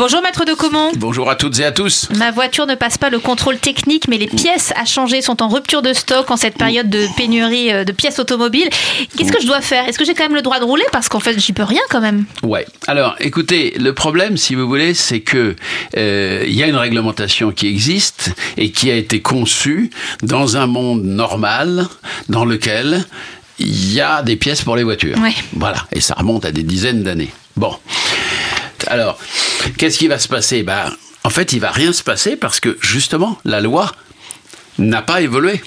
Bonjour maître de Comont. Bonjour à toutes et à tous. Ma voiture ne passe pas le contrôle technique, mais les pièces à changer sont en rupture de stock en cette période de pénurie euh, de pièces automobiles. Qu'est-ce que je dois faire? Est-ce que j'ai quand même le droit de rouler? Parce qu'en fait, j'y peux rien quand même. Ouais. Alors, écoutez, le problème, si vous voulez, c'est que euh, il y a une réglementation qui existe et qui a été conçue dans un monde normal dans lequel il y a des pièces pour les voitures. Ouais. Voilà. Et ça remonte à des dizaines d'années. Bon. Alors, qu'est-ce qui va se passer? Ben, En fait, il va rien se passer parce que justement, la loi n'a pas évolué.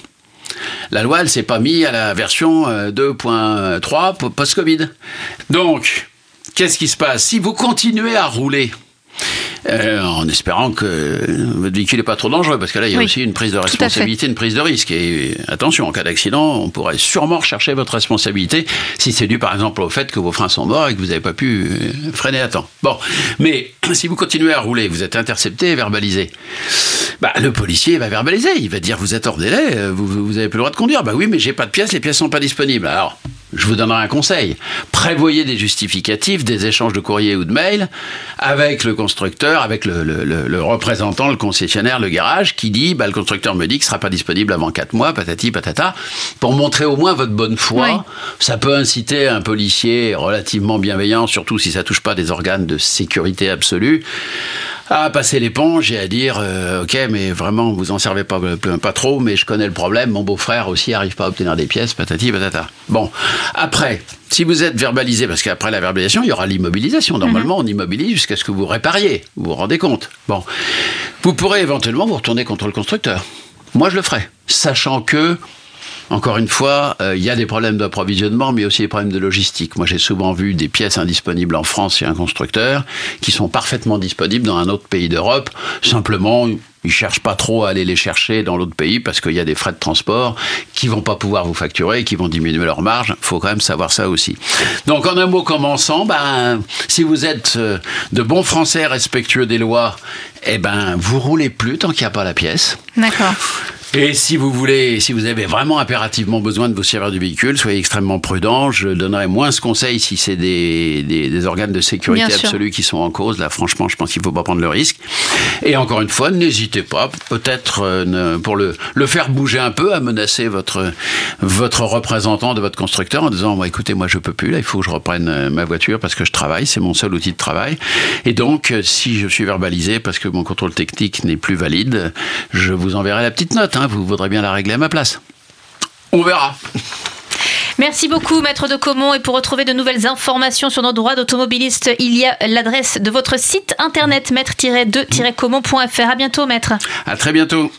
La loi, elle s'est pas mise à la version euh, 2.3 po- post-Covid. Donc, qu'est-ce qui se passe? Si vous continuez à rouler, euh, en espérant que votre véhicule n'est pas trop dangereux, parce que là, il y a Oui, aussi une prise de responsabilité, une prise de risque. Et attention, en cas d'accident, on pourrait sûrement rechercher votre responsabilité si c'est dû, par exemple, au fait que vos freins sont morts et que vous n'avez pas pu euh, freiner à temps. Bon, mais si vous continuez à rouler, vous êtes intercepté et verbalisé. Bah, le policier va verbaliser, il va dire vous êtes hors délai, euh, vous, vous avez plus le droit de conduire. Bah oui, mais j'ai pas de pièces, les pièces sont pas disponibles. Alors, je vous donnerai un conseil. Prévoyez des justificatifs, des échanges de courrier ou de mail avec le constructeur, avec le, le- le- le représentant, le concessionnaire, le garage, qui dit bah, le constructeur me dit que ce sera pas disponible avant 4 mois, patati patata, pour montrer au moins votre bonne foi. Oui. Ça peut inciter un policier relativement bienveillant, surtout si ça touche pas des organes de sécurité absolue, à passer l'éponge et à dire euh, ok mais vraiment vous en servez pas, pas trop mais je connais le problème. Mon beau-frère aussi arrive pas à obtenir des pièces patati patata. Bon après si vous êtes verbalisé parce qu'après la verbalisation il y aura l'immobilisation. Normalement on immobilise jusqu'à ce que vous répariez. Vous vous rendez compte. Bon. Vous pourrez éventuellement vous retourner contre le constructeur. Moi je le ferai. Sachant que encore une fois, euh, il y a des problèmes d'approvisionnement, mais aussi des problèmes de logistique. Moi, j'ai souvent vu des pièces indisponibles en France chez un constructeur qui sont parfaitement disponibles dans un autre pays d'Europe. Simplement, ils cherchent pas trop à aller les chercher dans l'autre pays parce qu'il y a des frais de transport qui vont pas pouvoir vous facturer et qui vont diminuer leur marge. Faut quand même savoir ça aussi. Donc, en un mot commençant, ben, si vous êtes euh, de bons Français respectueux des lois, eh ben, vous roulez plus tant qu'il n'y a pas la pièce. D'accord. Et si vous voulez, si vous avez vraiment impérativement besoin de vous servir du véhicule, soyez extrêmement prudent. Je donnerai moins ce conseil si c'est des, des, des organes de sécurité Bien sûr. absolue qui sont en cause. Là, franchement, je pense qu'il ne faut pas prendre le risque. Et encore une fois, n'hésitez pas, peut-être euh, ne- pour le, le faire bouger un peu, à menacer votre, votre représentant de votre constructeur en disant, moi, écoutez, moi, je peux plus. Là, il faut que je reprenne euh, ma voiture parce que je travaille. C'est mon seul outil de travail. Et donc, euh, si je suis verbalisé parce que mon contrôle technique n'est plus valide, je vous enverrai la petite note. hein. Vous voudrez bien la régler à ma place. On verra. Merci beaucoup, maître de Comont. Et pour retrouver de nouvelles informations sur nos droits d'automobiliste, il y a l'adresse de votre site internet maître-2-comont.fr. À bientôt, maître. À très bientôt.